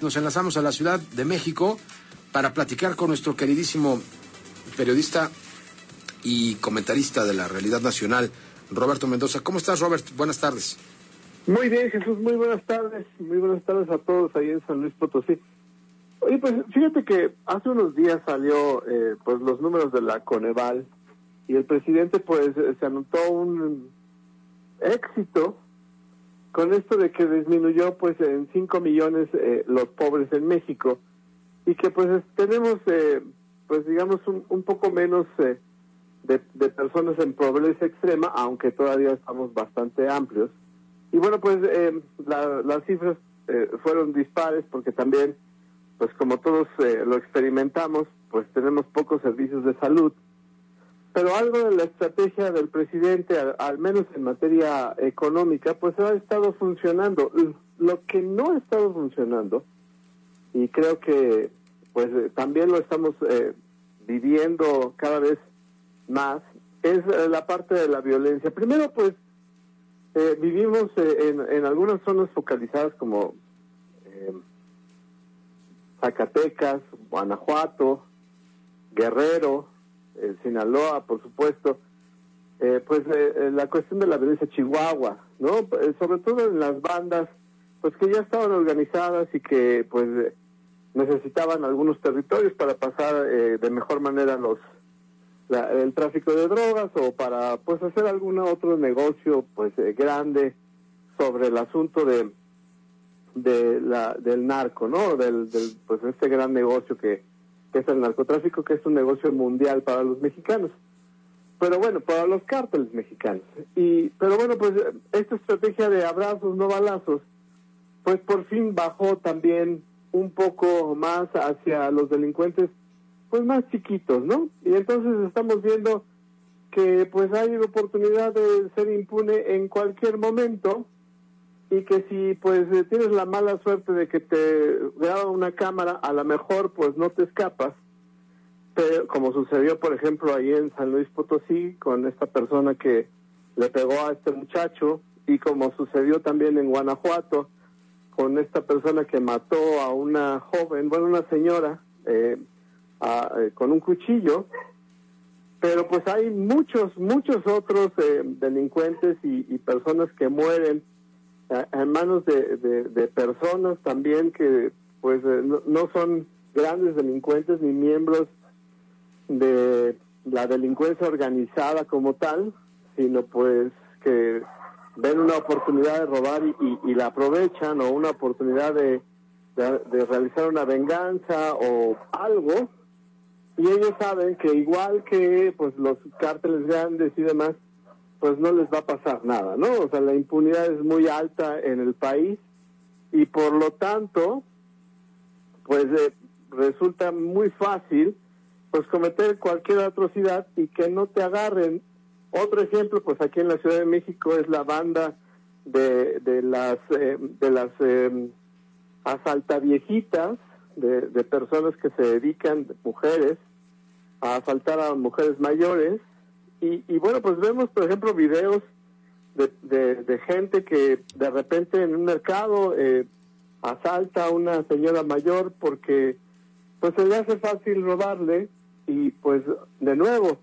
Nos enlazamos a la Ciudad de México para platicar con nuestro queridísimo periodista y comentarista de la realidad nacional, Roberto Mendoza. ¿Cómo estás, Robert? Buenas tardes. Muy bien, Jesús, muy buenas tardes. Muy buenas tardes a todos ahí en San Luis Potosí. Oye, pues fíjate que hace unos días salió eh, pues los números de la Coneval y el presidente pues se anotó un éxito con esto de que disminuyó pues en 5 millones eh, los pobres en México y que pues tenemos eh, pues digamos un, un poco menos eh, de, personas en pobreza extrema, aunque todavía estamos bastante amplios. Y bueno, pues la, las cifras fueron dispares porque también, pues como todos lo experimentamos, pues tenemos pocos servicios de salud pero algo de la estrategia del presidente, al, menos en materia económica, pues ha estado funcionando. Lo que no ha estado funcionando, y creo que pues eh, también lo estamos eh, viviendo cada vez más, es eh, la parte de la violencia. Primero, pues vivimos en, en, algunas zonas focalizadas como Zacatecas, Guanajuato, Guerrero, Sinaloa, por supuesto, eh, pues eh, eh, la cuestión de la violencia Chihuahua, ¿no? sobre todo en las bandas, pues que ya estaban organizadas y que pues necesitaban algunos territorios para pasar de mejor manera los el tráfico de drogas o para pues hacer algún otro negocio pues grande sobre el asunto de de la del narco, ¿no? Del pues este gran negocio que que es el narcotráfico, que es un negocio mundial para los mexicanos. Pero bueno, para los cárteles mexicanos. Y, pero bueno, pues esta estrategia de abrazos, no balazos, pues por fin bajó también un poco más hacia los delincuentes, pues más chiquitos, ¿no? Y entonces estamos viendo que pues hay oportunidad de ser impune en cualquier momento y que si pues eh, tienes la mala suerte de que te graba una cámara, a lo mejor pues no te escapas, pero como sucedió por ejemplo ahí en San Luis Potosí con esta persona que le pegó a este muchacho y como sucedió también en Guanajuato con esta persona que mató a una joven, bueno, una señora eh, eh, con un cuchillo, pero pues hay muchos, muchos otros delincuentes y personas que mueren en manos de, de, personas también que pues eh, no, son grandes delincuentes ni miembros de la delincuencia organizada como tal, sino pues que ven una oportunidad de robar y, y, la aprovechan o una oportunidad de, de, realizar una venganza o algo. Y ellos saben que igual que pues los cárteles grandes y demás pues no les va a pasar nada, ¿no? O sea, la impunidad es muy alta en el país y por lo tanto, pues eh, resulta muy fácil pues cometer cualquier atrocidad y que no te agarren. Otro ejemplo, pues aquí en la Ciudad de México es la banda de, de las eh, de las eh, asaltaviejitas, de, de personas que se dedican, mujeres, a asaltar a mujeres mayores y, bueno, pues vemos, por ejemplo, videos de, de, gente que de repente en un mercado eh, asalta a una señora mayor porque pues se le hace fácil robarle y pues de nuevo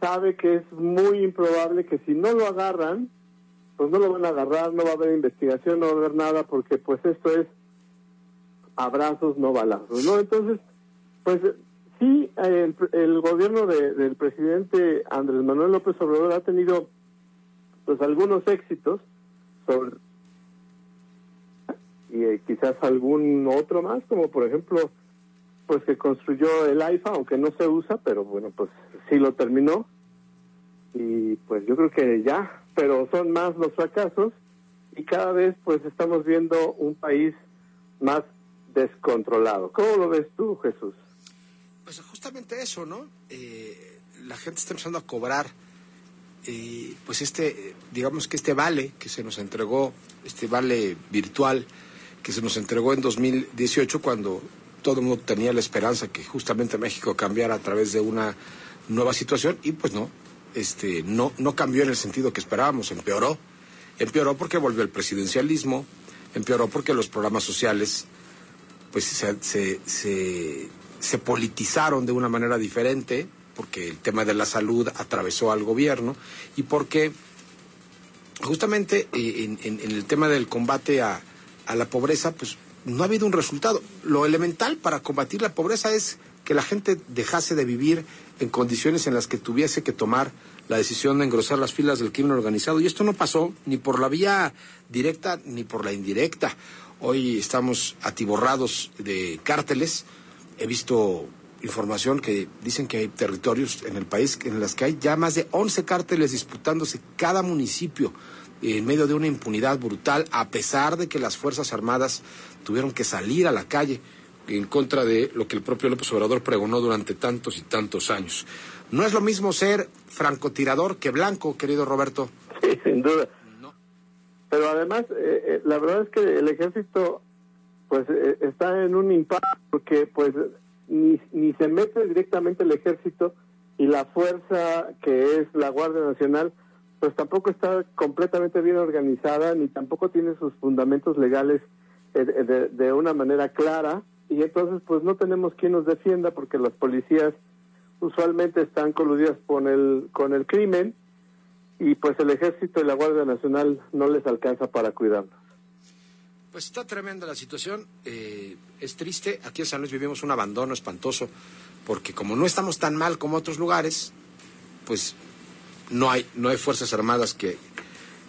sabe que es muy improbable que si no lo agarran, pues no lo van a agarrar, no va a haber investigación, no va a haber nada porque pues esto es abrazos, no balazos, ¿no? Entonces, pues Sí, el, gobierno del presidente Andrés Manuel López Obrador ha tenido pues algunos éxitos sobre y eh, quizás algún otro más, como por ejemplo, pues que construyó el AIFA, aunque no se usa, pero bueno, pues sí lo terminó. Y pues yo creo que ya, pero son más los fracasos. y cada vez pues estamos viendo un país más descontrolado. ¿Cómo lo ves tú, Jesús? Justamente eso, ¿no? Eh, la gente está empezando a cobrar, eh, pues este, digamos que este vale que se nos entregó, este vale virtual que se nos entregó en 2018 cuando todo el mundo tenía la esperanza que justamente México cambiara a través de una nueva situación y pues no, este, no, no cambió en el sentido que esperábamos, empeoró. Empeoró porque volvió el presidencialismo, empeoró porque los programas sociales pues se, se, politizaron de una manera diferente, porque el tema de la salud atravesó al gobierno y porque justamente eh, en, el tema del combate a, a la pobreza, pues no ha habido un resultado. Lo elemental para combatir la pobreza es que la gente dejase de vivir en condiciones en las que tuviese que tomar la decisión de engrosar las filas del crimen organizado. Y esto no pasó ni por la vía directa ni por la indirecta. Hoy estamos atiborrados de cárteles. He visto información que dicen que hay territorios en el país en las que hay ya más de 11 cárteles disputándose cada municipio en medio de una impunidad brutal, a pesar de que las Fuerzas Armadas tuvieron que salir a la calle en contra de lo que el propio López Obrador pregonó durante tantos y tantos años. No es lo mismo ser francotirador que blanco, querido Roberto. Sí, sin duda. Pero además, eh, eh, la verdad es que el ejército pues eh, está en un impacto porque pues ni, ni se mete directamente el ejército y la fuerza que es la Guardia Nacional pues tampoco está completamente bien organizada ni tampoco tiene sus fundamentos legales de, de, una manera clara y entonces pues no tenemos quien nos defienda porque las policías usualmente están coludidas con el con el crimen y pues el ejército y la Guardia Nacional no les alcanza para cuidarlos. Pues está tremenda la situación, eh, es triste, aquí en San Luis vivimos un abandono espantoso, porque como no estamos tan mal como otros lugares, pues no hay, no hay fuerzas armadas que,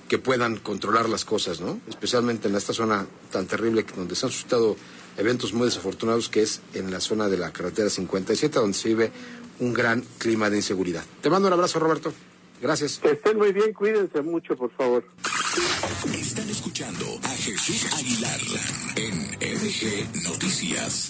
que puedan controlar las cosas, ¿no? Especialmente en esta zona tan terrible donde se han suscitado eventos muy desafortunados, que es en la zona de la carretera 57, donde se vive un gran clima de inseguridad. Te mando un abrazo, Roberto. Gracias. Que estén muy bien, cuídense mucho, por favor. Están escuchando a Jesús Aguilar en MG Noticias.